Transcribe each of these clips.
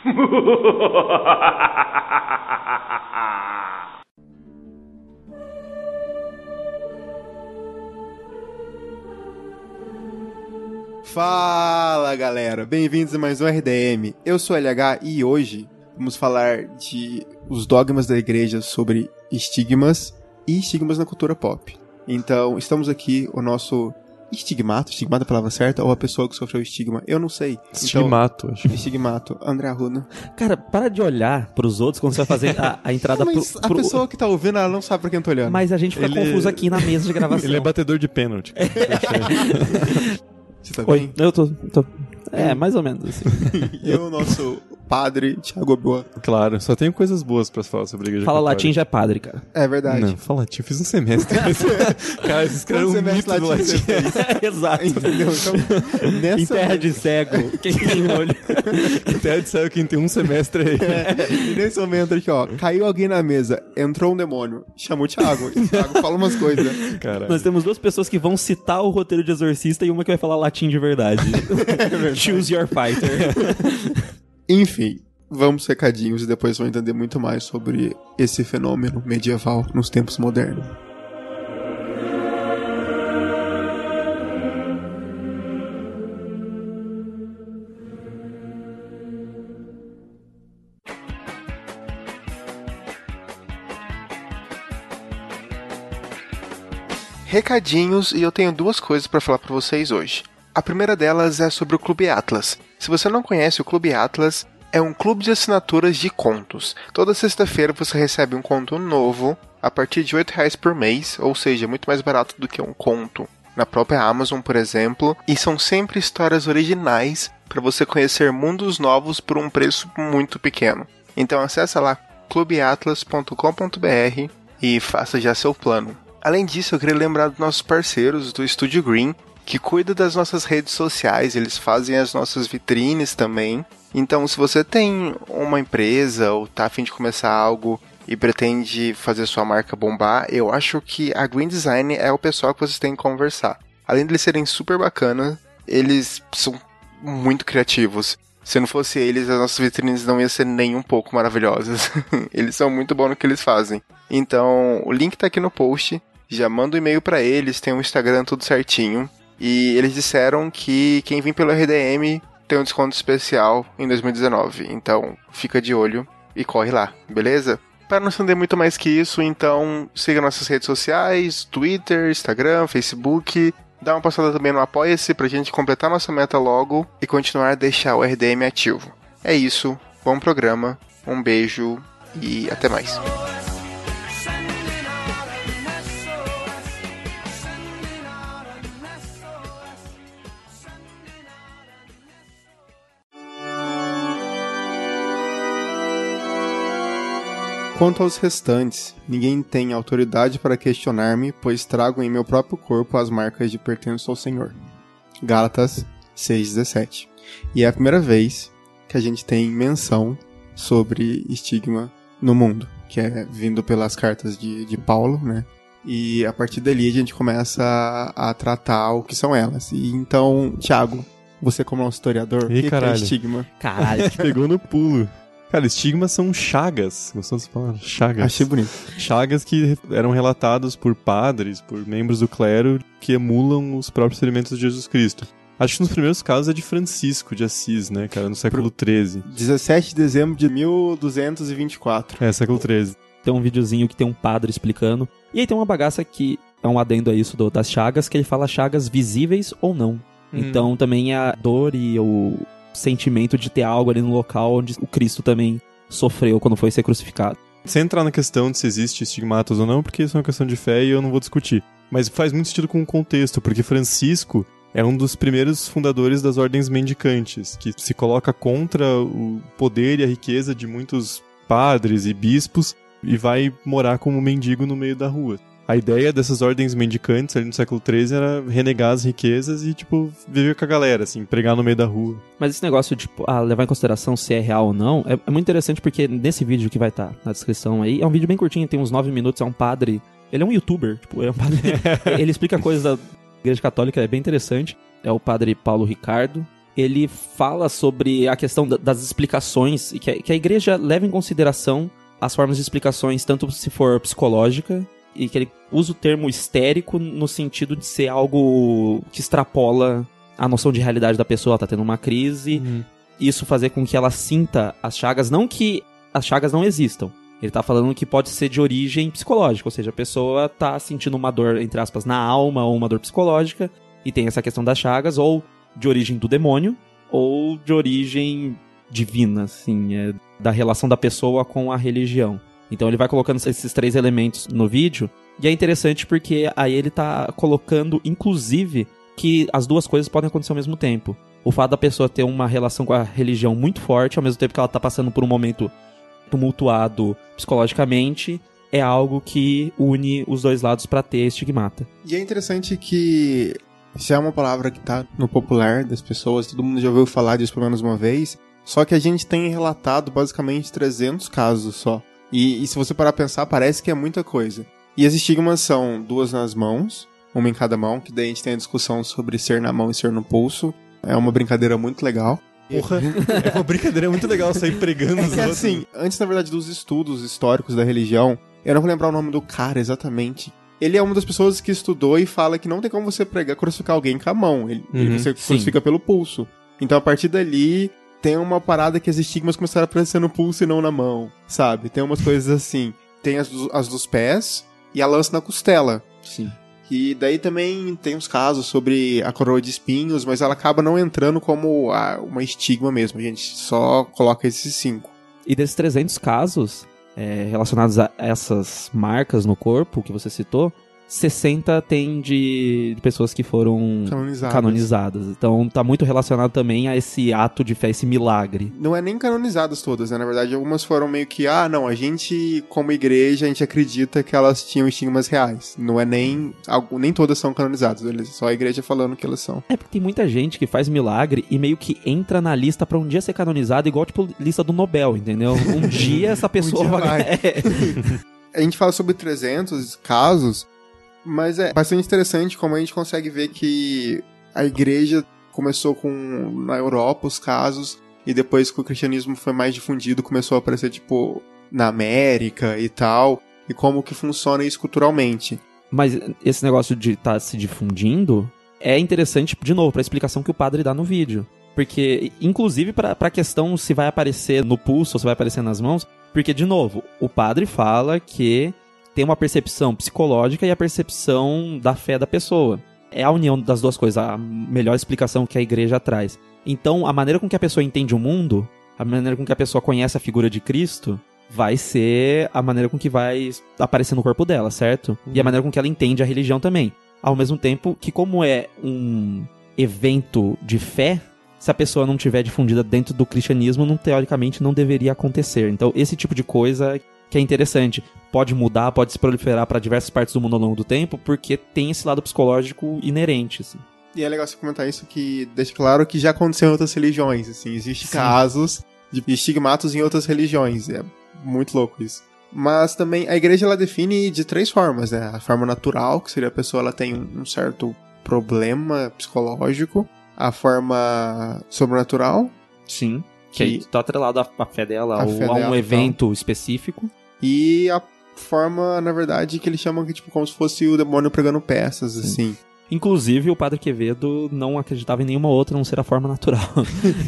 Fala galera, bem-vindos a mais um RDM. Eu sou LH e hoje vamos falar de os dogmas da igreja sobre estigmas e estigmas na cultura pop. Então, estamos aqui o nosso estigmato, estigmato é a palavra certa, ou a pessoa que sofreu estigma, eu não sei. Estigmato, então, acho. Estigmato, André Arruda. Cara, para de olhar pros outros quando você vai fazer a, a entrada mas pro, pro... a pessoa que tá ouvindo, ela não sabe pra quem eu tô olhando. Mas a gente fica Ele- confuso aqui na mesa de gravação. Ele é batedor de pênalti. Você tá Oi, bem? eu tô, tô- É, mais ou menos assim. E o nosso padre, Thiago Boa. Claro, só tenho coisas boas pra falar sobre a igreja Fala católica. latim já é padre, cara. É verdade. Não, fala latim, eu fiz um semestre. Cara, esses caras Quantos um mito semestres do latim você latim. fez? Exato. Entendeu? Então, nessa... Em terra de cego, quem tem olho. Até disseram quem tem um semestre aí. É, e nesse momento aqui, ó, caiu alguém na mesa, entrou um demônio, chamou o Thiago. E o Thiago fala umas coisas. Caralho. Nós temos duas pessoas que vão citar o roteiro de Exorcista e uma que vai falar latim de verdade. Choose your fighter. Enfim, vamos recadinhos e depois vão entender muito mais sobre esse fenômeno medieval nos tempos modernos. Recadinhos e eu tenho duas coisas para falar para vocês hoje. A primeira delas é sobre o Clube Atlas. Se você não conhece o Clube Atlas, é um clube de assinaturas de contos. Toda sexta-feira você recebe um conto novo a partir de 8 reais por mês, ou seja, muito mais barato do que um conto na própria Amazon, por exemplo, e são sempre histórias originais para você conhecer mundos novos por um preço muito pequeno. Então acessa lá clubeatlas.com.br e faça já seu plano. Além disso, eu queria lembrar dos nossos parceiros do Estúdio Green, que cuida das nossas redes sociais, eles fazem as nossas vitrines também. Então, se você tem uma empresa ou tá a fim de começar algo e pretende fazer sua marca bombar, eu acho que a Green Design é o pessoal que vocês têm que conversar. Além de eles serem super bacanas, eles são muito criativos. Se não fosse eles, as nossas vitrines não iam ser nem um pouco maravilhosas. eles são muito bons no que eles fazem. Então, o link tá aqui no post. Já manda um e-mail para eles, tem um Instagram tudo certinho. E eles disseram que quem vir pelo RDM tem um desconto especial em 2019. Então, fica de olho e corre lá, beleza? Para não estender muito mais que isso, então siga nossas redes sociais, Twitter, Instagram, Facebook. Dá uma passada também no Apoia-se pra gente completar nossa meta logo e continuar a deixar o RDM ativo. É isso, bom programa, um beijo e até mais. Quanto aos restantes, ninguém tem autoridade para questionar-me, pois trago em meu próprio corpo as marcas de pertenço ao Senhor. Gálatas 6,17. E é a primeira vez que a gente tem menção sobre estigma no mundo, que é vindo pelas cartas de, de Paulo, né? E a partir dali a gente começa a, a tratar o que são elas. E então, Thiago, você como um historiador, o que, que é caralho. estigma? Caralho. Pegou no pulo. Cara, estigmas são chagas. Gostou dessa palavra? Chagas. Achei bonito. Chagas que eram relatados por padres, por membros do clero, que emulam os próprios elementos de Jesus Cristo. Acho que nos primeiros casos é de Francisco de Assis, né, cara, no século XIII. 17 de dezembro de 1224. É, século XIII. tem um videozinho que tem um padre explicando. E aí tem uma bagaça que é um adendo a isso do- das chagas, que ele fala chagas visíveis ou não. Hum. Então também a dor e o sentimento de ter algo ali no local onde o Cristo também sofreu quando foi ser crucificado. Sem entrar na questão de se existe estigmatos ou não, porque isso é uma questão de fé e eu não vou discutir. Mas faz muito sentido com o contexto, porque Francisco é um dos primeiros fundadores das ordens mendicantes, que se coloca contra o poder e a riqueza de muitos padres e bispos e vai morar como mendigo no meio da rua. A ideia dessas ordens mendicantes ali no século XIII era renegar as riquezas e, tipo, viver com a galera, assim, pregar no meio da rua. Mas esse negócio de tipo, ah, levar em consideração se é real ou não, é, é muito interessante porque nesse vídeo que vai estar na descrição aí, é um vídeo bem curtinho, tem uns 9 minutos, é um padre. Ele é um youtuber, tipo, é um padre. ele explica coisas da Igreja Católica, é bem interessante. É o padre Paulo Ricardo. ele fala sobre a questão da- das explicações e que a, que a igreja leva em consideração as formas de explicações, tanto se for psicológica, e que ele usa o termo histérico no sentido de ser algo que extrapola a noção de realidade da pessoa, ela tá tendo uma crise, isso fazer com que ela sinta as chagas, não que as chagas não existam. Ele tá falando que pode ser de origem psicológica, ou seja, a pessoa tá sentindo uma dor, entre aspas, na alma ou uma dor psicológica, e tem essa questão das chagas, ou de origem do demônio, ou de origem divina, assim, é, da relação da pessoa com a religião. Então ele vai colocando esses três elementos no vídeo, e é interessante porque aí ele tá colocando, inclusive, que as duas coisas podem acontecer ao mesmo tempo. O fato da pessoa ter uma relação com a religião muito forte, ao mesmo tempo que ela tá passando por um momento tumultuado psicologicamente, é algo que une os dois lados pra ter estigmata. E é interessante que se é uma palavra que tá no popular das pessoas, todo mundo já ouviu falar disso pelo menos uma vez, só que a gente tem relatado basicamente 300 casos só. E, e se você parar pra pensar, parece que é muita coisa. E as estigmas são duas nas mãos, uma em cada mão, que daí a gente tem a discussão sobre ser na mão e ser no pulso. É uma brincadeira muito legal. Porra, é uma brincadeira muito legal sair pregando É os que outros. assim, antes na verdade dos estudos históricos da religião, eu não vou lembrar o nome do cara exatamente. Ele é uma das pessoas que estudou e fala que não tem como você pregar, crucificar alguém com a mão. Ele, Uhum, você sim. crucifica pelo pulso. Então a partir dali tem uma parada que as estigmas começaram a aparecer no pulso e não na mão, sabe? Tem umas coisas assim. Tem as, do- as dos pés e a lança na costela. Sim. E daí também tem uns casos sobre a coroa de espinhos, mas ela acaba não entrando como a- uma estigma mesmo. A gente só coloca esses cinco. E desses 300 casos é, relacionados a essas marcas no corpo que você citou, 60 tem de, pessoas que foram Canonizadas. canonizadas. Então tá muito relacionado também a esse ato de fé, esse milagre. Não é nem canonizadas todas, né? Na verdade, algumas foram meio que, ah, não, a gente, como igreja, a gente acredita que elas tinham estigmas reais. Não é nem. Nem todas são canonizadas, só a igreja falando que elas são. É porque tem muita gente que faz milagre e meio que entra na lista pra um dia ser canonizado, igual tipo lista do Nobel, entendeu? Um dia essa pessoa dia vai. vai. É. A gente fala sobre 300 casos, mas é bastante interessante como a gente consegue ver que a igreja começou com na Europa os casos e depois que o cristianismo foi mais difundido começou a aparecer tipo na América e tal e como que funciona isso culturalmente. Mas esse negócio de estar se difundindo é interessante, de novo, pra explicação que o padre dá no vídeo. Porque, inclusive, pra, pra questão se vai aparecer no pulso ou se vai aparecer nas mãos. Porque, de novo, o padre fala que tem uma percepção psicológica e a percepção da fé da pessoa. É a união das duas coisas, a melhor explicação que a igreja traz. Então, a maneira com que a pessoa entende o mundo, a maneira com que a pessoa conhece a figura de Cristo, vai ser a maneira com que vai aparecer no corpo dela, certo? E a maneira com que ela entende a religião também. Ao mesmo tempo que, como é um evento de fé, se a pessoa não tiver difundida dentro do cristianismo, não, teoricamente não deveria acontecer. Então, esse tipo de coisa que é interessante. Pode mudar, pode se proliferar para diversas partes do mundo ao longo do tempo, porque tem esse lado psicológico inerente. Assim. E é legal você comentar isso que deixa claro que já aconteceu em outras religiões, assim, existem Sim. casos de estigmatos em outras religiões, é muito louco isso. Mas também a igreja ela define de três formas, né? A forma natural, que seria a pessoa ela tem um, certo problema psicológico, a forma sobrenatural Sim. Que- está atrelado à, fé dela, A ou a um dela, evento específico. E a forma, na verdade, que eles chamam que tipo como se fosse o demônio pregando peças, assim. Inclusive, o Padre Quevedo não acreditava em nenhuma outra a não ser a forma natural.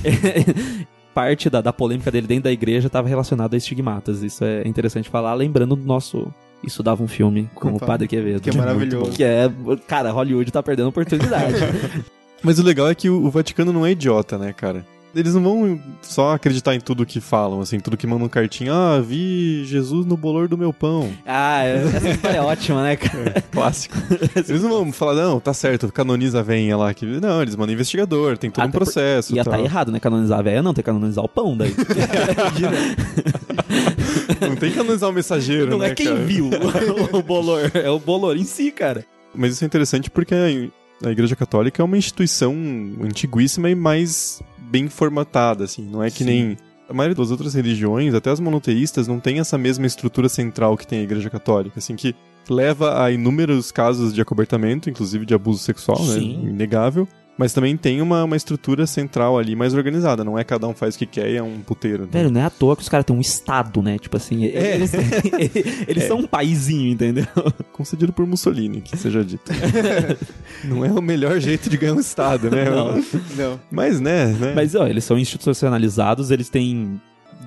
Parte da, da polêmica dele dentro da igreja estava relacionada a estigmatas. Isso é interessante falar, lembrando do nosso. Isso dava um filme com o Opa, Padre Quevedo. que é maravilhoso. Que é. Cara, Hollywood tá perdendo oportunidade. Mas o legal é que o o Vaticano não é idiota, né, cara? Eles não vão só acreditar em tudo que falam, assim, tudo que mandam cartinha. Ah, vi Jesus no bolor do meu pão. ah, essa história é ótima, né, cara? Clássico. Eles não vão falar, não, tá certo, canoniza a venha lá. Que... Não, eles mandam investigador, tem todo um Até por- processo. Ia tal. tá errado, né? Canonizar a véia, não, tem que canonizar o pão daí. Não tem que canonizar o mensageiro, não né, é quem cara? viu o bolor, é o bolor em si, cara. Mas isso é interessante porque a Igreja Católica é uma instituição antiguíssima e mais bem formatada, assim. Não é que Sim. nem a maioria das outras religiões, até as monoteístas, não tem essa mesma estrutura central que tem a Igreja Católica, assim, que leva a inúmeros casos de acobertamento, inclusive de abuso sexual, né? Sim. Inegável. Mas também tem uma, uma estrutura central ali mais organizada. Não é cada um faz o que quer e é um puteiro. né? Velho, não é à toa que os caras têm um estado, né? Tipo assim, É. eles, eles são um paizinho, entendeu? Concedido por Mussolini, que seja dito. não é o melhor jeito de ganhar um Estado, né? Não. Não. Mas, né, né? Mas, ó, eles são institucionalizados, eles têm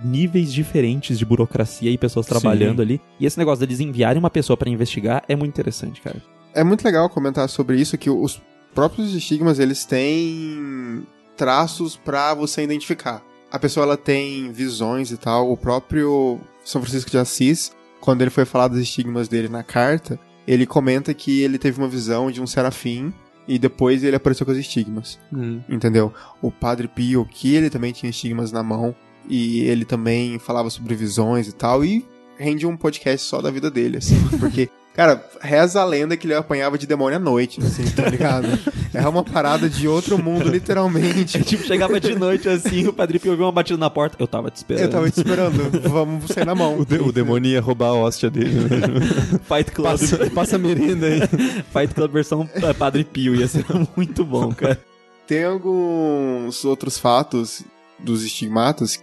níveis diferentes de burocracia e pessoas trabalhando Sim. ali. E esse negócio deles enviarem uma pessoa pra investigar é muito interessante, cara. É muito legal comentar sobre isso, que os próprios estigmas, eles têm traços pra você identificar. A pessoa, ela tem visões e tal. O próprio São Francisco de Assis, quando ele foi falar dos estigmas dele na carta, ele comenta que ele teve uma visão de um serafim e depois ele apareceu com os estigmas. Hum. entendeu? O Padre Pio, que ele também tinha estigmas na mão, e ele também falava sobre visões e tal, e rende um podcast só da vida dele, assim, porque, cara, reza a lenda que ele apanhava de demônio à noite, assim, tá ligado? É uma parada de outro mundo, literalmente. Tipo, chegava de noite assim, o Padre Pio viu uma batida na porta. Eu tava te esperando. Eu tava te esperando, vamos sair na mão. O, de- o demônio ia roubar a hóstia dele. Né? Fight Club. passa, passa merenda aí. Fight Club versão eh, Padre Pio. Ia ser muito bom, cara. Tem alguns outros fatos dos estigmatas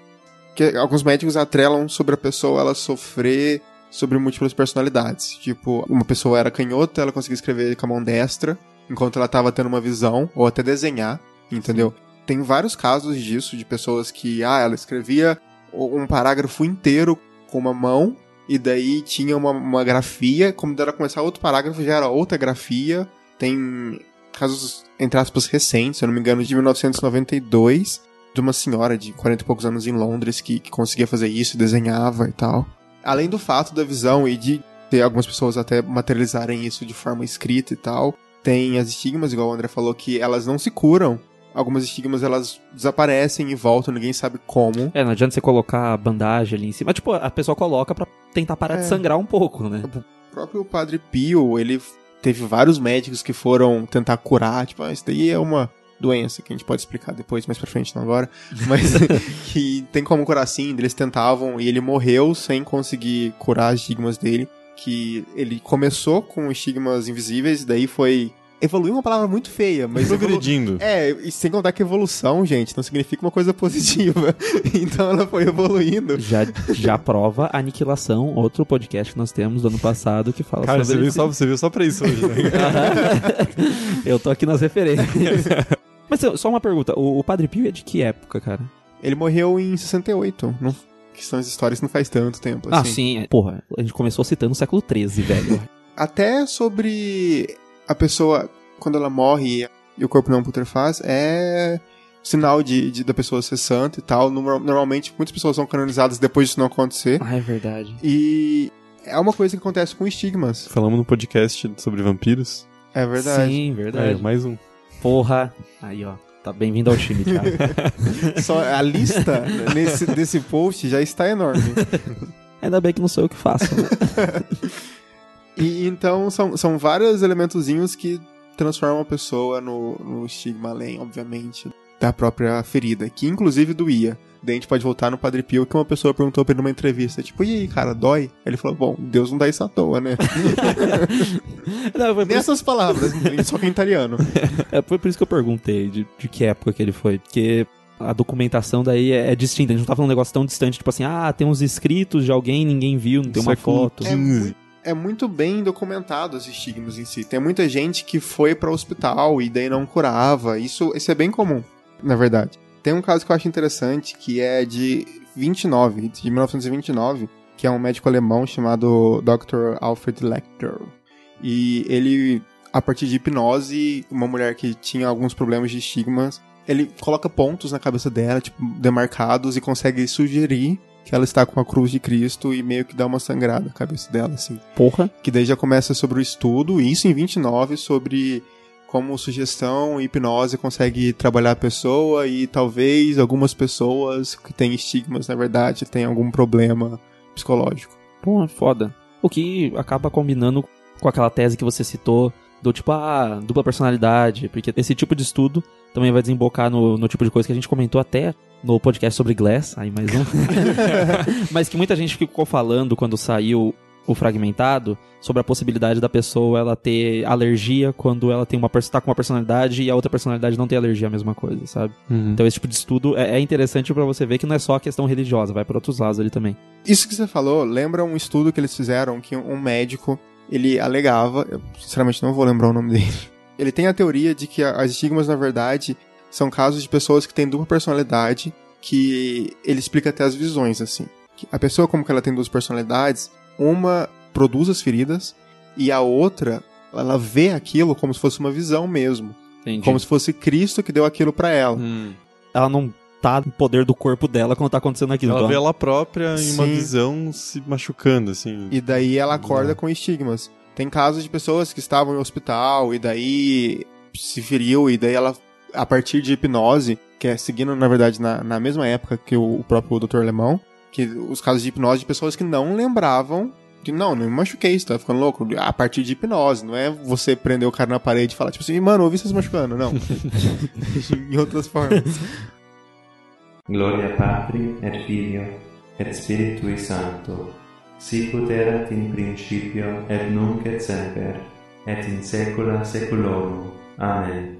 que alguns médicos atrelam sobre a pessoa ela sofrer sobre múltiplas personalidades. Tipo, uma pessoa era canhota, ela conseguia escrever com a mão destra, enquanto ela tava tendo uma visão, ou até desenhar, entendeu? Tem vários casos disso, de pessoas que, ah, ela escrevia um parágrafo inteiro com uma mão, e daí tinha uma, uma grafia, como dela começar outro parágrafo, já era outra grafia. Tem casos, entre aspas, recentes, se eu não me engano, de 1992, de uma senhora de 40 e poucos anos em Londres que, que conseguia fazer isso, desenhava e tal. Além do fato da visão e de ter algumas pessoas até materializarem isso de forma escrita e tal, tem as estigmas, igual o André falou, que elas não se curam. Algumas estigmas elas desaparecem e voltam, ninguém sabe como. É, não adianta você colocar a bandagem ali em cima. Tipo, a pessoa coloca pra tentar parar de É. sangrar um pouco, né? O próprio Padre Pio, ele teve vários médicos que foram tentar curar, tipo, ah, isso daí é uma doença que a gente pode explicar depois, mais pra frente, não agora, mas que tem como curar sim, eles tentavam e ele morreu sem conseguir curar as estigmas dele, que ele começou com estigmas invisíveis, daí foi evoluiu uma palavra muito feia, mas evolu- Progredindo. é, e sem contar que evolução, gente, não significa uma coisa positiva. então ela foi evoluindo. Já, já prova a aniquilação, outro podcast que nós temos do ano passado que fala Cara, você sobre veio, esse- só, você veio só pra isso hoje, né? Eu tô aqui nas referências. Mas só uma pergunta, o, o Padre Pio é de que época, cara? Ele morreu em 68. Não, que são as histórias que não faz tanto tempo. Ah, assim. sim. é. Porra, a gente começou citando o século XIII, velho. Até sobre a pessoa, quando ela morre e o corpo não putrefaz, é sinal de, de- da pessoa ser santa e tal. Normal- Normalmente, muitas pessoas são canonizadas depois disso não acontecer. ah, é verdade. E é uma coisa que acontece com estigmas. Falamos no podcast sobre vampiros. É verdade. Sim, verdade. mais um. Porra. Aí, ó. Tá bem-vindo ao time, Thiago. Só a lista nesse, desse post já está enorme. Ainda bem que não sou eu que faço. né? E então são, são vários elementozinhos que transformam a pessoa no, no estigma além, obviamente, da própria ferida, que inclusive doía. Daí a gente pode voltar no Padre Pio, que uma pessoa perguntou pra ele numa entrevista, tipo, e aí, cara, dói? Ele falou, bom, Deus não dá isso à toa, né? Não, foi, por isso, Nessas palavras, só que em italiano. é, foi por isso que eu perguntei de, de que época que ele foi. Porque a documentação daí é, é distinta. A gente não tá falando um negócio tão distante, tipo assim, ah, tem uns escritos de alguém, ninguém viu, não tem uma Século foto. É, 15. mui- é muito bem documentado os estigmas em si. Tem muita gente que foi para o hospital e daí não curava. Isso, isso é bem comum, na verdade. Tem um caso que eu acho interessante que é de 29, de 1929, que é um médico alemão chamado Dr. Alfred Lecter. E ele, a partir de hipnose, uma mulher que tinha alguns problemas de estigmas, ele coloca pontos na cabeça dela, tipo, demarcados, e consegue sugerir que ela está com a cruz de Cristo e meio que dá uma sangrada na cabeça dela, assim. Porra. Que daí já começa sobre o estudo, e isso em 29, sobre como sugestão e hipnose consegue trabalhar a pessoa e talvez algumas pessoas que têm estigmas, na verdade, têm algum problema psicológico. Porra, foda. O que acaba combinando com aquela tese que você citou, do tipo, ah, dupla personalidade, porque esse tipo de estudo também vai desembocar no, no tipo de coisa que a gente comentou até no podcast sobre Glass, aí mais um. Mas que muita gente ficou falando quando saiu o fragmentado sobre a possibilidade da pessoa ela ter alergia quando ela tem uma tá com uma personalidade e a outra personalidade não tem alergia à mesma coisa, sabe? Uhum. Então esse tipo de estudo é, é interessante para você ver que não é só a questão religiosa, vai para outros lados ali também. Isso que você falou lembra um estudo que eles fizeram que um médico ele alegava, eu sinceramente não vou lembrar o nome dele. Ele tem a teoria de que as estigmas na verdade são casos de pessoas que têm dupla personalidade, que ele explica até as visões assim. A pessoa como que ela tem duas personalidades, uma produz as feridas e a outra ela vê aquilo como se fosse uma visão mesmo, Entendi. como se fosse Cristo que deu aquilo para ela. Hum. Ela não tá no poder do corpo dela quando tá acontecendo aquilo. Ela então- vê ela própria em uma Sim. visão se machucando, assim. E daí ela acorda Ah. com estigmas. Tem casos de pessoas que estavam em hospital e daí se feriu e daí ela, a partir de hipnose, que é seguindo, na verdade, na, na mesma época que o, o próprio Dr. Alemão, que os casos de hipnose de pessoas que não lembravam de, não, não me machuquei, você tá ficando louco. A partir de hipnose, não é você prender o cara na parede e falar, tipo assim, mano, ouvi você se machucando. Não. em outras formas. Gloria Patri et Filio et Spiritui Sancto, sicut erat in principio et nunc et semper, et in saecula saeculorum. Amém.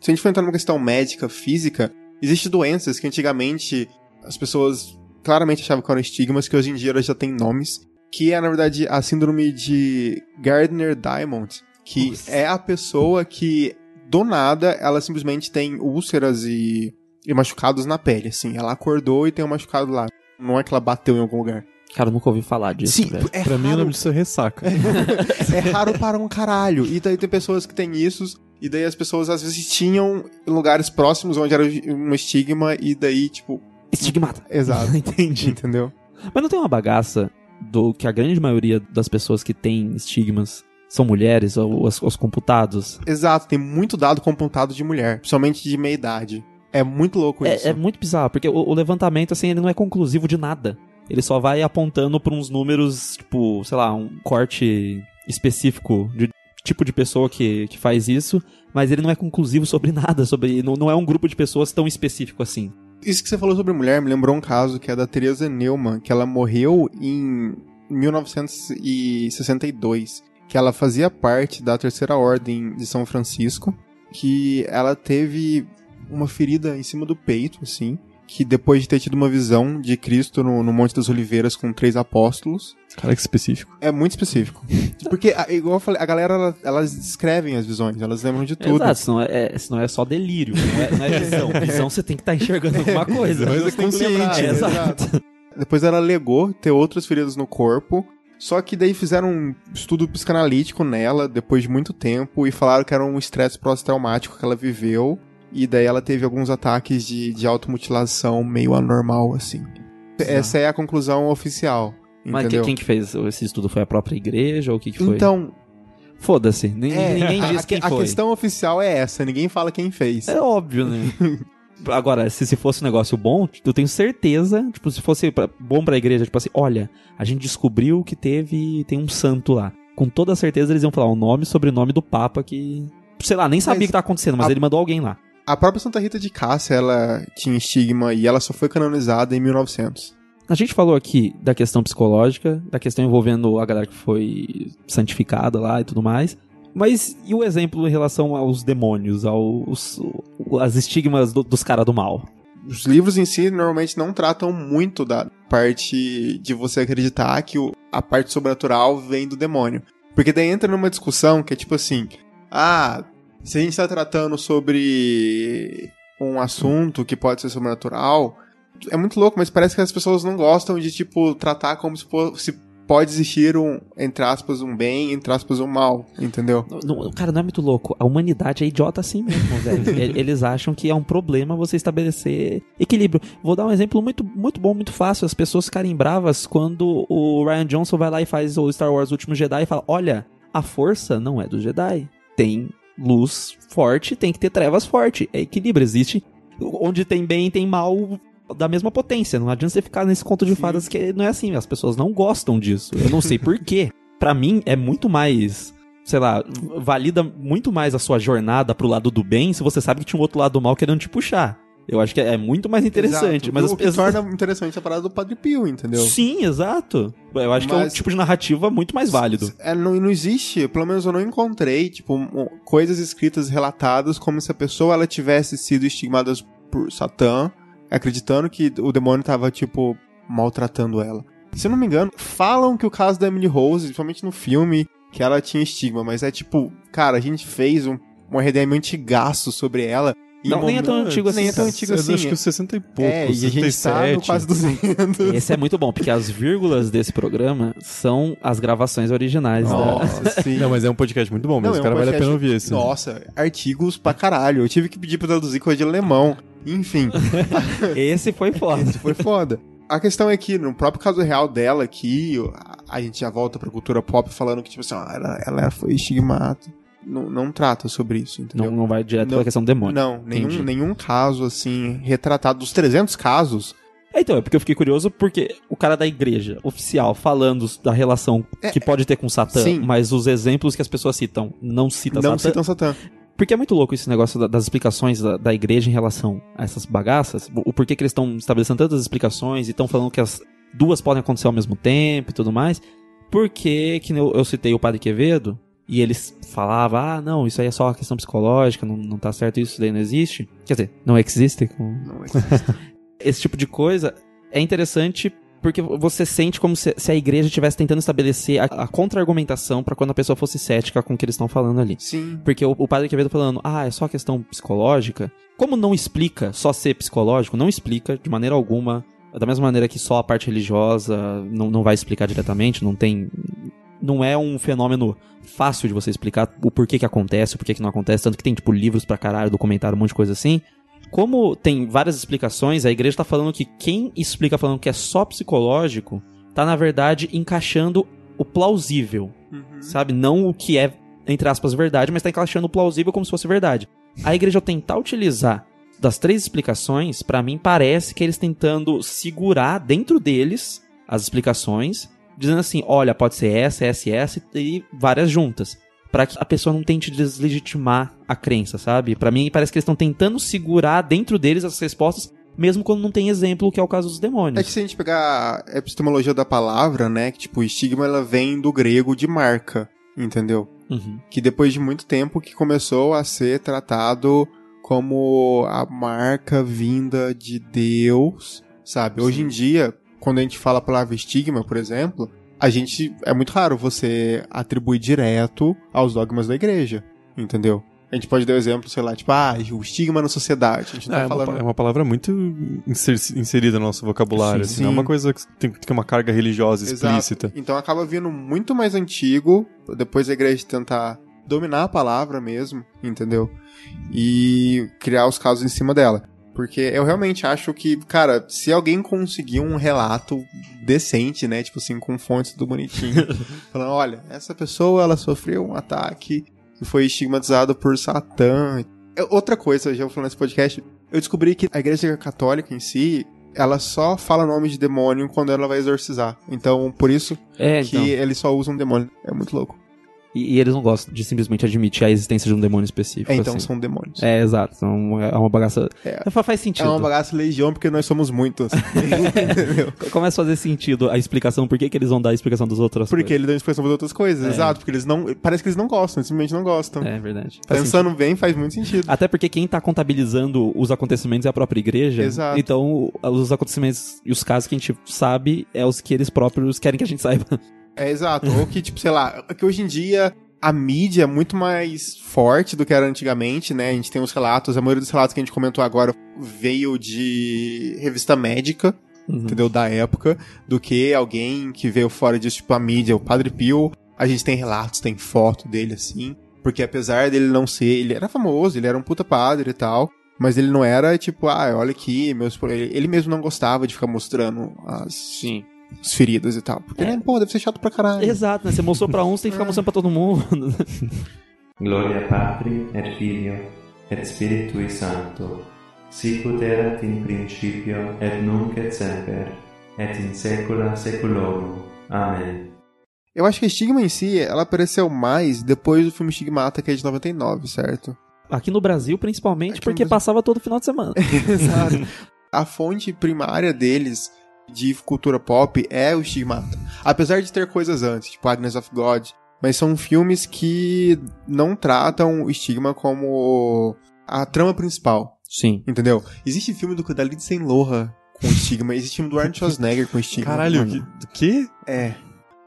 Se a gente for entrar numa questão médica, física, existem doenças que antigamente as pessoas claramente achavam que eram estigmas, que hoje em dia elas já têm nomes, que é, na verdade, a síndrome de Gardner-Diamond, que Nossa. é a pessoa que, do nada, ela simplesmente tem úlceras e, e machucados na pele, assim. Ela acordou e tem um machucado lá. Não é que ela bateu em algum lugar. Cara, eu nunca ouvi falar disso, velho. é Pra mim, o raro nome disso é ressaca. é raro para um caralho. E daí tem pessoas que têm isso, e daí as pessoas às vezes tinham lugares próximos onde era um estigma, e daí, tipo. Estigmata. Exato. Entendi. Entendeu? Mas não tem uma bagaça do que a grande maioria das pessoas que têm estigmas são mulheres ou os, os computados? Exato, tem muito dado computado de mulher, principalmente de meia idade. É muito louco isso. É, é muito bizarro, porque o, o levantamento, assim, ele não é conclusivo de nada. Ele só vai apontando pra uns números, tipo, sei lá, um corte específico de tipo de pessoa que, que faz isso, mas ele não é conclusivo sobre nada, sobre não, não é um grupo de pessoas tão específico assim. Isso que você falou sobre mulher me lembrou um caso que é da Teresa Neumann, que ela morreu em 1962, que ela fazia parte da Terceira Ordem de São Francisco, que ela teve uma ferida em cima do peito, assim, que depois de ter tido uma visão de Cristo no, no Monte das Oliveiras com três apóstolos, Cara, que específico. é muito específico. Porque, a- igual eu falei, a galera, ela- elas descrevem as visões, elas lembram de tudo. Exato, senão é, é- senão é só delírio, não é, não é visão. Visão você tem que estar enxergando alguma coisa. Mas que consciente, lembrar, É, né? exato. Depois ela alegou ter outras feridas no corpo. Só que daí fizeram um estudo psicanalítico nela depois de muito tempo e falaram que era um estresse pós-traumático que ela viveu. E daí ela teve alguns ataques de, de automutilação meio anormal, assim. Essa é a conclusão oficial. Mas Entendeu? quem, que fez esse estudo? Foi a própria igreja ou o que, que foi? Então, Foda-se, ninguém, é, ninguém a, diz quem a foi. questão oficial é essa, ninguém fala quem fez. É óbvio, né? Agora, se, se fosse um negócio bom, eu tenho certeza, tipo, se fosse pra- bom pra igreja, tipo assim, olha, a gente descobriu que teve, tem um santo lá. Com toda certeza eles iam falar o nome e sobrenome do Papa que, sei lá, nem sabia o que tá acontecendo, mas a- ele mandou alguém lá. A própria Santa Rita de Cássia, ela tinha estigma e ela só foi canonizada em 1900. A gente falou aqui da questão psicológica, da questão envolvendo a galera que foi santificada lá e tudo mais. Mas e o exemplo em relação aos demônios, aos as estigmas do- dos caras do mal? os livros em si normalmente não tratam muito da parte de você acreditar que o- a parte sobrenatural vem do demônio. Porque daí entra numa discussão que é tipo assim: ah, se a gente está tratando sobre um assunto que pode ser sobrenatural, é muito louco, mas parece que as pessoas não gostam de, tipo, tratar como se, fosse, pode existir um, entre aspas, um bem, entre aspas, um mal, entendeu? Não- não- cara, não é muito louco. A humanidade é idiota assim mesmo, velho. Eles acham que é um problema você estabelecer equilíbrio. Vou dar um exemplo muito, muito bom, muito fácil. As pessoas ficarem bravas quando o Ryan Johnson vai lá e faz o Star Wars Último Jedi e fala: Olha, a força não é do Jedi. Tem luz forte, tem que ter trevas forte. É equilíbrio, existe. Onde tem bem, tem mal da mesma potência. Não adianta você ficar nesse conto de Sim. fadas que não é assim. As pessoas não gostam disso. Eu não sei por quê. Pra mim, é muito mais sei lá, valida muito mais a sua jornada pro lado do bem se você sabe que tinha um outro lado do mal querendo te puxar. Eu acho que é muito mais interessante. Exato. Mas o as que pessoas. torna interessante a parada do Padre Pio, entendeu? Sim, exato. Eu acho que é um Mas- tipo de narrativa muito mais válido. É, não, não existe, pelo menos eu não encontrei, tipo, coisas escritas relatadas como se a pessoa ela tivesse sido estigmada por Satã, acreditando que o demônio tava, tipo, maltratando ela. Se eu não me engano, falam que o caso da Emily Rose, principalmente no filme, que ela tinha estigma, mas é tipo, cara, a gente fez um, um RDM antigaço sobre ela. Não, em nem é tão antigo assim, Nem é tão antigo Eu assim. acho que os 60 e poucos, é, e a gente tá no 67. quase 200. Esse é muito bom, porque as vírgulas desse programa são as gravações originais da. Nossa, sim. Não, mas é um podcast muito bom Não, mesmo. é um cara, vale a podcast- pena ouvir esse. Nossa, artigos pra caralho. Eu tive que pedir pra traduzir coisa de alemão. Enfim, Esse foi foda. esse foi foda. A questão é que, no próprio caso real dela aqui, a- a gente já volta pra cultura pop falando que, tipo assim, ó, ela, ela foi estigmata. Não, não trata sobre isso, entendeu? Não, não vai direto Não. pra questão do demônio. Não, nenhum, Entendi. nenhum caso, assim, retratado. Dos 300 casos, É, então, é porque eu fiquei curioso porque o cara da igreja oficial falando da relação É, que pode ter com Satã, sim. mas os exemplos que as pessoas citam não citam não Satã. citam Satã. Porque é muito louco esse negócio da- das explicações da, da igreja em relação a essas bagaças. O, o porquê que eles estão estabelecendo tantas explicações e estão falando que as duas podem acontecer ao mesmo tempo e tudo mais. Porque, que eu, eu citei o Padre Quevedo, e eles falavam, ah, não, isso aí é só uma questão psicológica, não, não tá certo isso, daí não existe. Quer dizer, não existe. com- Não é esse tipo de coisa é interessante porque você sente como se, se a igreja estivesse tentando estabelecer a, a contra-argumentação pra quando a pessoa fosse cética com o que eles estão falando ali. Sim. Porque o, o padre Quevedo falando, ah, é só questão psicológica. Como não explica só ser psicológico, não explica de maneira alguma. Da mesma maneira que só a parte religiosa não, não vai explicar diretamente, não tem. Não é um fenômeno fácil de você explicar o porquê que acontece, o porquê que não acontece. Tanto que tem, tipo, livros pra caralho, documentário, um monte de coisa assim. Como tem várias explicações, a igreja tá falando que quem explica falando que é só psicológico, tá na verdade encaixando o plausível Uhum. sabe? Não o que é, entre aspas, verdade, mas tá encaixando o plausível como se fosse verdade. A igreja, ao tentar utilizar das três explicações, pra mim parece que eles tentando segurar dentro deles as explicações, dizendo assim: olha, pode ser essa, essa e essa, e várias juntas. Pra que a pessoa não tente deslegitimar a crença, sabe? Pra mim parece que eles estão tentando segurar dentro deles as respostas, mesmo quando não tem exemplo, que é o caso dos demônios. É que se a gente pegar a epistemologia da palavra, né, que tipo, estigma ela vem do grego de marca, entendeu? Uhum. Que depois de muito tempo que começou a ser tratado como a marca vinda de Deus, sabe? Hoje em dia, quando a gente fala a palavra estigma, por exemplo, a gente é muito raro você atribuir direto aos dogmas da igreja, entendeu? A gente pode dar o exemplo, sei lá, tipo, ah, o estigma na sociedade. A gente não É, tá uma, falando. pa- é uma palavra muito inser- inserida no nosso vocabulário. Sim, assim, Não é sim. uma coisa que tem que ter uma carga religiosa explícita. Exato. Então acaba vindo muito mais antigo, depois a igreja tentar dominar a palavra mesmo, entendeu? E criar os casos em cima dela. Porque eu realmente acho que, cara, se alguém conseguir um relato decente, né, tipo assim, com fontes do bonitinho, falando, olha, essa pessoa, ela sofreu um ataque e foi estigmatizada por Satã. Outra coisa, já vou falar nesse podcast, eu descobri que a igreja católica em si, ela só fala nome de demônio quando ela vai exorcizar. Então, por isso É, que então. eles só usam demônio. É muito louco. E, e eles não gostam de simplesmente admitir a existência de um demônio específico. É, então assim. são demônios. É, exato. Então é uma bagaça. É. Fa- Faz sentido. É uma bagaça legião porque nós somos muitos. Entendeu? Começa a fazer sentido a explicação, por que, que eles vão dar a explicação das outras Porque coisas. ele dá expressão para outras coisas, É. exato. Porque eles não. Parece que eles não gostam, eles simplesmente não gostam. É verdade. Faz Pensando bem, faz muito sentido. sentido. Até porque quem tá contabilizando os acontecimentos é a própria igreja. Exato. Então, os acontecimentos e os casos que a gente sabe é os que eles próprios querem que a gente saiba. É exato. Ou que, tipo, sei lá, que hoje em dia a mídia é muito mais forte do que era antigamente, né? A gente tem os relatos, a maioria dos relatos que a gente comentou agora veio de revista médica, Uhum. entendeu? Da época, do que alguém que veio fora disso, tipo a mídia, o Padre Pio. A gente tem relatos, tem foto dele assim. Porque apesar dele não ser. Ele era famoso, ele era um puta padre e tal. Mas ele não era tipo, ah, olha aqui, meus. pro-" Ele ele mesmo não gostava de ficar mostrando as, Sim. As feridas e tal. Porque, É. né, pô, deve ser chato pra caralho. Exato, né? Você mostrou pra uns, tem que ficar mostrando pra todo mundo. Gloria Patri et Filio et Spiritui Sancto, sicut erat in principio et nunc et semper, et in saecula saeculorum. Amém. Eu acho que a Estigma em si, ela apareceu mais depois do filme Estigmata, que é de 99, certo? Aqui no Brasil, principalmente, Aqui porque Brasil. passava todo final de semana. Exato. A fonte primária deles de cultura pop é o Stigmata. Apesar de ter coisas antes, tipo Agnes of God, mas são filmes que não tratam o estigma como a trama principal, Sim. entendeu? Existe filme do da Lindsay Lohan com estigma, existe filme do Arnold Schwarzenegger com estigma. Caralho, Mano, que, que? É.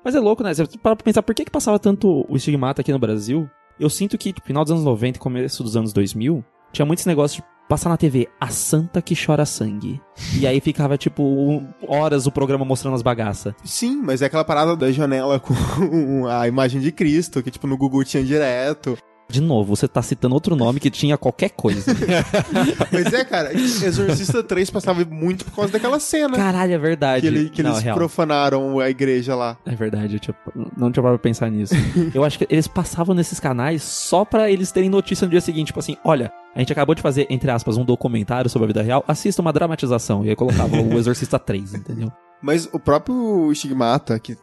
Mas é louco, né? Você para pra pensar por que, que passava tanto o estigmata aqui no Brasil. Eu sinto que, tipo, final dos anos 90 e começo dos anos 2000, tinha muitos negócios de passar na TV a santa que chora sangue. E aí ficava, tipo, horas o programa mostrando as bagaças. Sim, mas é aquela parada da janela com a imagem de Cristo, que tipo no Google tinha direto. De novo, você tá citando outro nome que tinha qualquer coisa. Mas é, cara, Exorcista 3 passava muito por causa daquela cena. Caralho, é verdade. que, ele- que Não, eles é real. profanaram a igreja lá. É verdade, eu tinha- não tinha parado pra pensar nisso. eu acho que eles passavam nesses canais só pra eles terem notícia no dia seguinte, tipo assim, olha, a gente acabou de fazer, entre aspas, um documentário sobre a vida real, assista uma dramatização. E aí colocava o Exorcista 3, entendeu? Mas o próprio Stigmata, que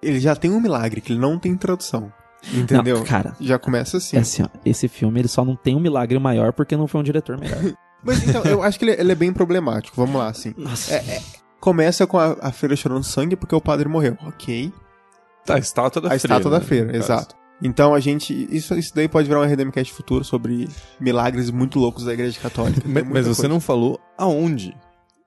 ele já tem um milagre, que ele não tem tradução. Entendeu? Não, cara, Já começa assim. é assim, ó, esse filme ele só não tem um milagre maior porque não foi um diretor melhor. Mas então, eu acho que ele, ele é bem problemático. Vamos lá, assim. Nossa. É, Começa com a, a feira chorando sangue porque o padre morreu. Ok. Tá, a estátua da a feira. estátua da né, feira, no caso. exato. Então a gente. Isso, isso daí pode virar um Redemcast futuro sobre milagres muito loucos da Igreja Católica. Mas, mas você coisa. não falou aonde.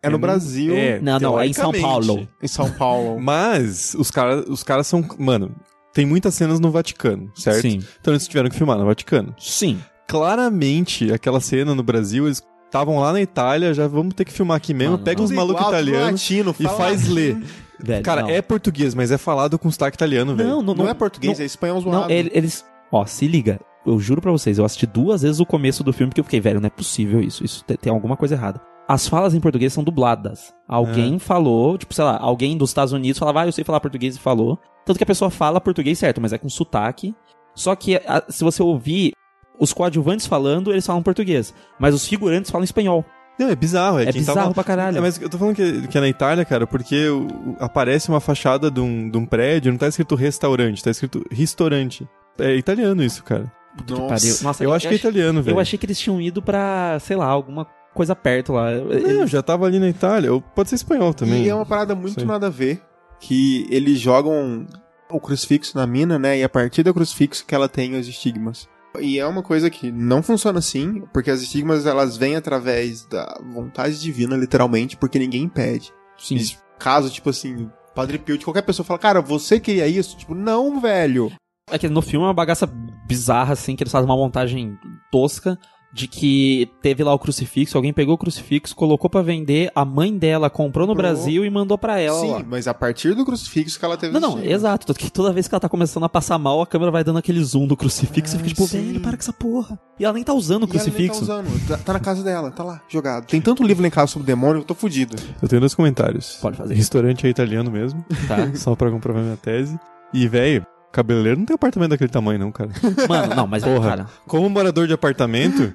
É no É Brasil, é. Não, não, é em São. Paulo. em São Paulo. Mas os caras os caras são. Mano, tem muitas cenas no Vaticano, certo? Sim. Então eles tiveram que filmar no Vaticano. Sim. Claramente, aquela cena no Brasil, eles estavam lá na Itália, já vamos ter que filmar aqui mesmo. Mano, Pega não. uns malucos italianos e faz ler. Velho, Cara, não. é português, mas é falado com sotaque italiano, velho. Não, não, Não, é português, não- é espanhol zoado. Não, ele- eles. Ó, se liga. Eu juro pra vocês, eu assisti duas vezes o começo do filme porque eu fiquei, velho, não é possível isso. Isso te- tem, alguma coisa errada. As falas em português são dubladas. Alguém falou, tipo, sei lá, alguém dos Estados Unidos falava, ah, eu sei falar português e falou. Tanto que a pessoa fala português certo, mas é com sotaque. Só que a- se você ouvir os coadjuvantes falando, eles falam português. Mas os figurantes falam espanhol. Não, é bizarro. É, É, quem bizarro tava- pra caralho. É, mas eu tô falando que, que é na Itália, cara, porque o- o- aparece uma fachada de um, de um prédio, não tá escrito restaurante, tá escrito restaurante. É italiano isso, cara. Nossa. Pariu. Nossa, eu acho que é italiano, velho. Eu achei que eles tinham ido pra, sei lá, alguma coisa perto lá. Não, já tava ali na Itália. Ou pode ser espanhol também. E é uma parada muito nada a ver. Que eles jogam o crucifixo na mina, né? E a partir do crucifixo que ela tem os estigmas. E é uma coisa que não funciona assim, porque as estigmas elas vêm através da vontade divina, literalmente, porque ninguém impede. Sim. E caso, tipo assim, Padre Pio, de qualquer pessoa fala, cara, você queria isso? Tipo, não, velho. É que no filme é uma bagaça bizarra, assim, que eles fazem uma montagem tosca de que teve lá o crucifixo, alguém pegou o crucifixo, colocou pra vender, a mãe dela comprou no Comprou. Brasil e mandou pra ela Sim, lá. mas a partir do crucifixo que ela teve Não, não, exato. Que toda vez que ela tá começando a passar mal, a câmera vai dando aquele zoom do crucifixo e fica tipo, velho, para com essa porra. E ela nem tá usando o E ela nem crucifixo. Tá, usando, tá, tá na casa dela, tá lá, jogado. Tem tanto livro lá em casa sobre demônio que eu tô fudido. Eu tenho dois comentários. Pode fazer. Restaurante é italiano mesmo, Tá? só pra comprovar minha tese. E, velho, cabeleireiro não tem apartamento daquele tamanho, não, cara. Mano, não, mas Porra. cara, Como morador de apartamento,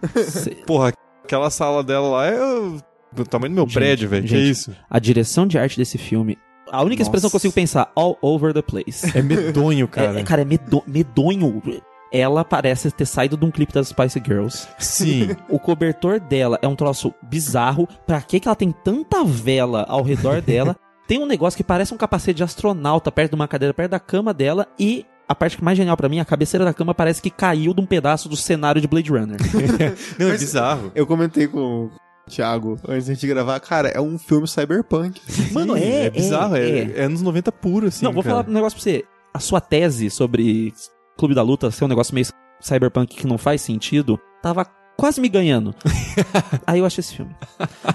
porra, aquela sala dela lá é o- do tamanho do meu Gente, prédio, velho. Que gente. isso? a direção de arte desse filme, a única expressão que eu Nossa. consigo pensar, all over the place. É medonho, Cara, cara. é, cara, é medo- medonho. Ela parece ter saído de um clipe das Spice Girls. Sim. O cobertor dela é um troço bizarro. Pra que que ela tem tanta vela ao redor dela? Tem um negócio que parece um capacete de astronauta perto de uma cadeira, perto da cama dela. E a parte que mais genial pra mim, a cabeceira da cama parece que caiu de um pedaço do cenário de Blade Runner. Não, é Mas- bizarro. Eu comentei com o Thiago antes da gente gravar, cara, é um filme cyberpunk. Mano, é, é bizarro. É, é. é anos 90 puro, assim. Não, vou cara. falar um negócio pra você. A sua tese sobre Clube da Luta ser um negócio meio cyberpunk que não faz sentido, tava quase me ganhando. Aí eu achei esse filme.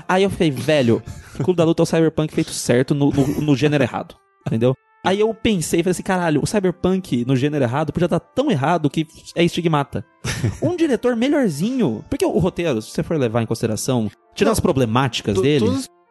Aí eu fiquei, velho, Clube da Luta é o cyberpunk feito certo no, no, no gênero errado. Entendeu? Aí eu pensei, falei assim, caralho, o cyberpunk no gênero errado podia estar tão errado que é estigmata. Um diretor melhorzinho. Porque o roteiro, se você for levar em consideração, tirando as problemáticas dele.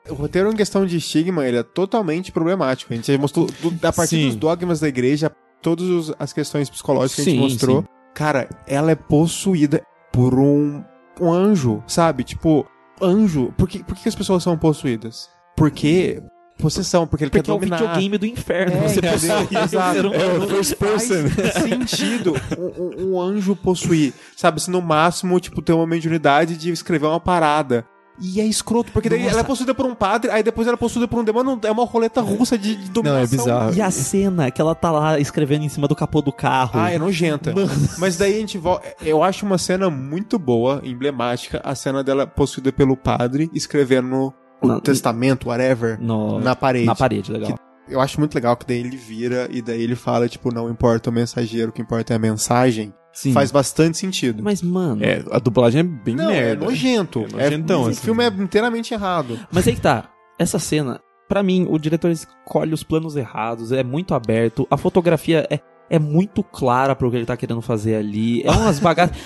o roteiro em questão de estigma, ele é totalmente problemático. A gente mostrou, do- a partir Sim. dos dogmas da igreja, todas as questões psicológicas que a Sim, gente mostrou. sim. Cara, ela é possuída por um, um anjo, sabe? Tipo, anjo. Por que, por que as pessoas são possuídas? Porque possessão, porque ele Porque quer é o dominar. videogame do inferno. É, você possui um Exato. É o first person. Faz sentido um, um- um anjo possuir. Sabe, se no máximo, tipo, ter uma mediunidade de escrever uma parada. E é escroto, porque daí Nossa. ela é possuída por um padre, aí depois ela é possuída por um demônio, é uma roleta russa de, de dominação. bizarro. E a cena que ela tá lá escrevendo em cima do capô do carro. Ah, é nojenta. Mas daí a gente volta. Eu acho uma cena muito boa, emblemática, a cena dela possuída pelo padre, escrevendo o Na- testamento, whatever, no- na parede. Na parede, legal. Eu acho muito legal que daí ele vira e daí ele fala, tipo, não importa o mensageiro, o que importa é a mensagem. Sim. Faz bastante sentido. Mas, mano. É, a dublagem é bem não, merda. é nojento. É nojentão, o assim. filme é inteiramente errado. Mas aí que tá. Essa cena, pra mim, o diretor escolhe os planos errados, é muito aberto, a fotografia é, é muito clara pro que ele tá querendo fazer ali. É umas bagaças.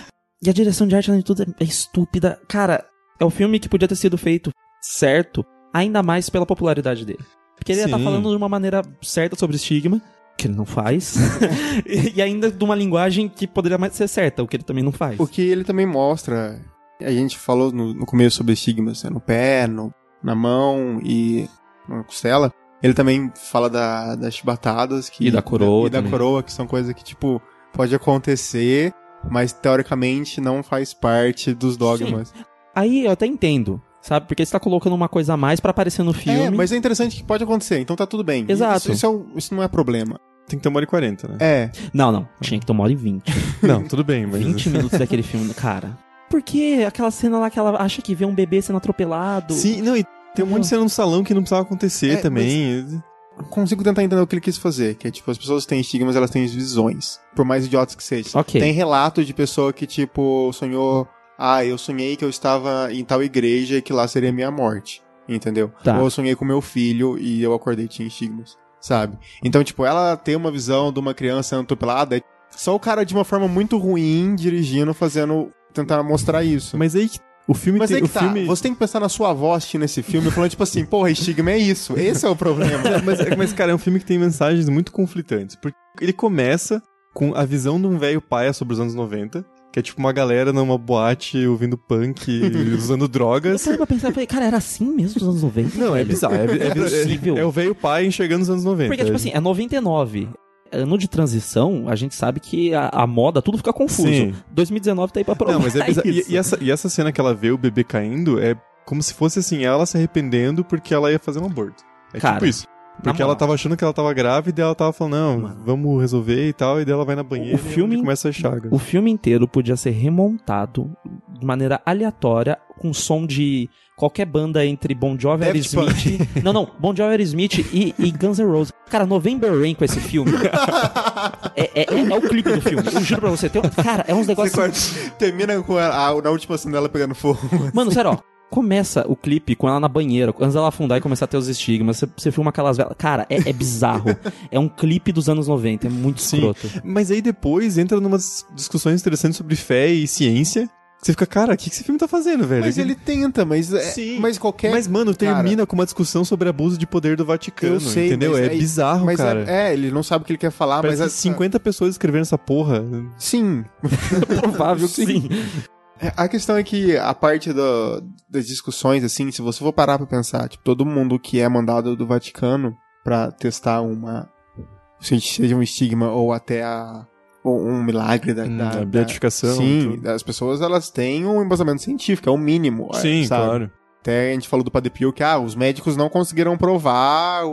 e a direção de arte, além de tudo, é, é estúpida. Cara, é um filme que podia ter sido feito certo, ainda mais pela popularidade dele. Porque ele ia tá Sim. falando de uma maneira certa sobre estigma, que ele não faz, e ainda de uma linguagem que poderia mais ser certa, o que ele também não faz. O que ele também mostra, a gente falou no, no começo sobre estigmas, né, no pé, no, na mão e na costela. Ele também fala da, das chibatadas que, E da coroa E da também. coroa, que são coisas que, tipo, pode acontecer, mas teoricamente não faz parte dos dogmas. Aí eu até entendo, sabe? Porque você tá colocando uma coisa a mais pra aparecer no filme. É, mas é interessante que pode acontecer, então tá tudo bem. Exato. Isso, isso, é isso não é problema. Tem que ter uma hora e quarenta, né? É. Não, não. Tinha que tomar uma hora e vinte. Não, tudo bem, mas... 20 minutos daquele filme, cara. Por que aquela cena lá que ela acha que vê um bebê sendo atropelado? Sim, não, e tem um monte de cena no salão que não precisava acontecer É, também. Consigo tentar entender o que ele quis fazer, que é tipo, as pessoas têm estigmas, elas têm visões, por mais idiotas que sejam. Ok. Tem relato de pessoa que, tipo, sonhou, ah, eu sonhei que eu estava em tal igreja e que lá seria minha morte, entendeu? Tá. Ou eu sonhei com meu filho e eu acordei e tinha estigmas, sabe? Então, tipo, ela tem uma visão de uma criança atropelada, é só o cara de uma forma muito ruim, dirigindo, fazendo, tentar mostrar isso. Mas aí o filme Mas tem... aí que tá, filme... você tem que pensar na sua avó assistindo esse filme, falando tipo assim, porra, estigma é isso, esse é o problema. mas, mas, cara, é um filme que tem mensagens muito conflitantes. Porque ele começa com a visão de um velho paia sobre os anos 90, que é tipo uma galera numa boate ouvindo punk, usando Eu drogas. parei pra pensar, falei, cara, era assim mesmo nos anos 90? Não, é velho? bizarro. É, é, possível. é, é o velho pai enxergando os anos 90. Porque, tipo assim, é 99. Ano de transição, a gente sabe que a, a moda, tudo fica confuso. Sim. 2019 tá aí pra provar Não, mas é bizarro. E, e essa, e essa cena que ela vê o bebê caindo é como se fosse assim, ela se arrependendo porque ela ia fazer um aborto. É Cara, tipo isso. Porque ela tava achando que ela tava grávida e ela tava falando, não, Mano. vamos resolver e tal, e daí ela vai na banheira O filme- e começa a chaga. O filme inteiro podia ser remontado de maneira aleatória, com som de qualquer banda entre Bon Jovi, Daft Aerosmith... Não, não, Bon Jovi, Aerosmith e, e Guns N' Roses. Cara, November Rain com esse filme... é, é, é- é o clipe do filme, eu juro pra você. Tem um- cara, é uns negócios... corta- termina com a, a- na última cena dela pegando fogo. Mano, sério, ó. Começa o clipe com ela na banheira, antes dela afundar e começar a ter os estigmas. Você, você filma aquelas velas. Cara, é, é bizarro. é um clipe dos anos 90, é muito Sim. escroto. Mas aí depois entra numas discussões interessantes sobre fé e ciência. Você fica, cara, o que que esse filme tá fazendo, velho? Mas ele tenta, mas, é- Sim. mas qualquer. Mas, mano, cara, termina com uma discussão sobre abuso de poder do Vaticano, Eu sei, entendeu? mas É aí- bizarro, mas cara. É, é, ele não sabe o que ele quer falar, Parece mas. que 50 pessoas escrevendo essa porra. Sim. Provável que sim. É, A questão é que a parte do- das discussões, assim, se você for parar pra pensar, tipo, todo mundo que é mandado do Vaticano pra testar uma. se seja um estigma ou até a. um milagre da. Hum, da- da- beatificação, Sim, tudo. as pessoas elas têm um embasamento científico, é o mínimo. é, Sim, sabe? claro. Até a gente falou do Padre Pio que ah, os médicos não conseguiram provar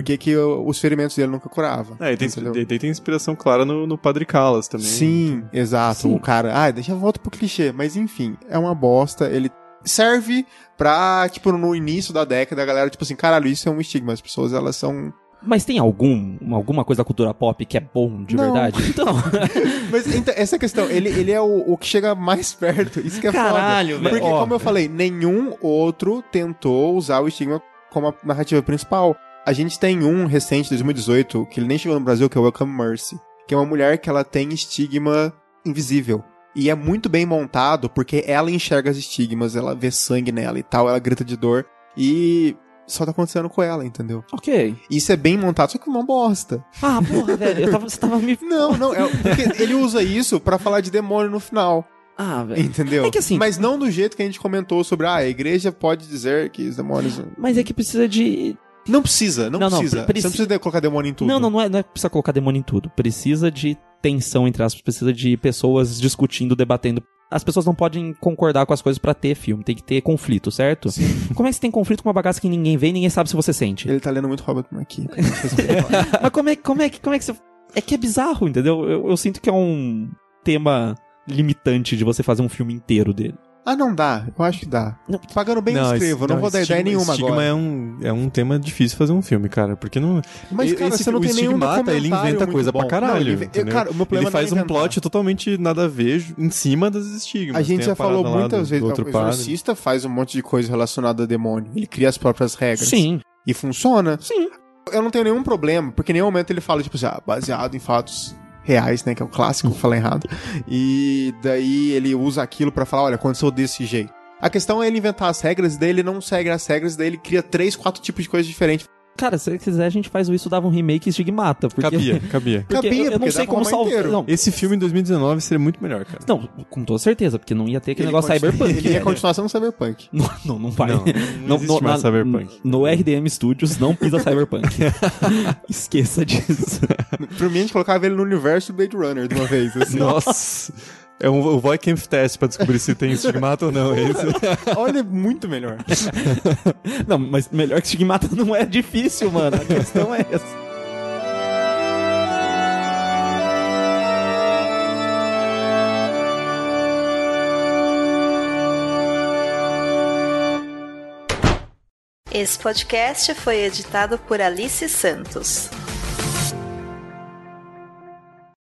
o- por que os ferimentos dele nunca curavam. É, e tem, e tem inspiração clara no, no Padre Callas também. Sim, exato. Sim. O cara, ah, deixa eu voltar pro clichê, mas enfim, é uma bosta. Ele serve pra, tipo, no início da década, a galera, tipo assim, caralho, isso é um estigma. As pessoas, elas são. Mas tem algum, alguma coisa da cultura pop que é bom de Não. verdade? Então. Mas então, essa é a questão, ele, ele é o, o que chega mais perto. Isso que é Caralho, foda. velho. Porque, Ó. como eu falei, nenhum outro tentou usar o estigma como a narrativa principal. A gente tem um recente, 2018, que ele nem chegou no Brasil, que é o Welcome Mercy. Que é uma mulher que ela tem estigma invisível. E é muito bem montado, porque ela enxerga os estigmas, ela vê sangue nela e tal, ela grita de dor. E só tá acontecendo com ela, entendeu? ok. Isso é bem montado, só que uma bosta. Ah, porra, velho. Tava, você tava me. Não, não, é, porque ele usa isso pra falar de demônio no final. Ah, velho. Entendeu? É que assim- Mas não do jeito que a gente comentou sobre, ah, a igreja pode dizer que os demônios. Mas é que precisa de. Não precisa, não, Não, não, precisa. pre- Você não precisa colocar demônio em tudo. Não, não, não é, não é precisa colocar demônio em tudo. Precisa de tensão, entre aspas, precisa de pessoas discutindo, debatendo. As pessoas não podem concordar com as coisas pra ter filme, tem que ter conflito, certo? Como é que você tem conflito com uma bagaça que ninguém vê e ninguém sabe se você sente? Ele tá lendo muito Robert McKee. Mas como é, como, é, que- como é que você. É que é bizarro, entendeu? Eu, eu sinto que é um tema limitante de você fazer um filme inteiro dele. Ah, não dá. Eu acho que dá. Não. Pagando bem, eu escrevo. Eu não, vou dar ideia estigma, nenhuma estigma agora. é um, é um tema difícil fazer um filme, cara, porque não... Mas, cara, esse- você não o tem nenhum Estigmata, ele inventa coisa bom. pra caralho, Não, ele? Cara, o meu problema Ele faz não é um plot totalmente nada a ver em cima das estigmas. A gente Tem já falou parada lá muitas vezes. outro o padre. exorcista faz um monte de coisa relacionada a demônio. Ele cria as próprias regras. Sim. E funciona. Sim. Eu não tenho nenhum problema, porque em nenhum momento ele fala, tipo assim, ah, baseado em fatos reais, né? Que é o clássico, falar errado. E daí ele usa aquilo pra falar, olha, aconteceu desse jeito. A questão é ele inventar as regras, daí ele não segue as regras, daí ele cria três, quatro tipos de coisas diferentes. Cara, se quiser, a gente faz o isso, dava um remake e estigmata. Porque... Cabia, cabia. Porque Cabia, eu, eu não sei como salvar. Não, Esse filme em 2019 seria muito melhor, cara. não, com toda certeza, porque não ia ter aquele Ele negócio continua- cyberpunk. Ele é a né? continuação do Cyberpunk. Não, não, não vai. Não, não existe mais na- Cyberpunk. No RDM Studios não pisa Cyberpunk. Esqueça disso. Pra mim, a gente colocava ele no universo Blade Runner de uma vez. Assim. Nossa! É um, o Voikamp teste pra descobrir se tem estigmata ou não, é isso? Olha, é muito melhor. Não, mas melhor que Stigmata não é difícil, mano. A questão é essa. Esse podcast foi editado por Alice Santos.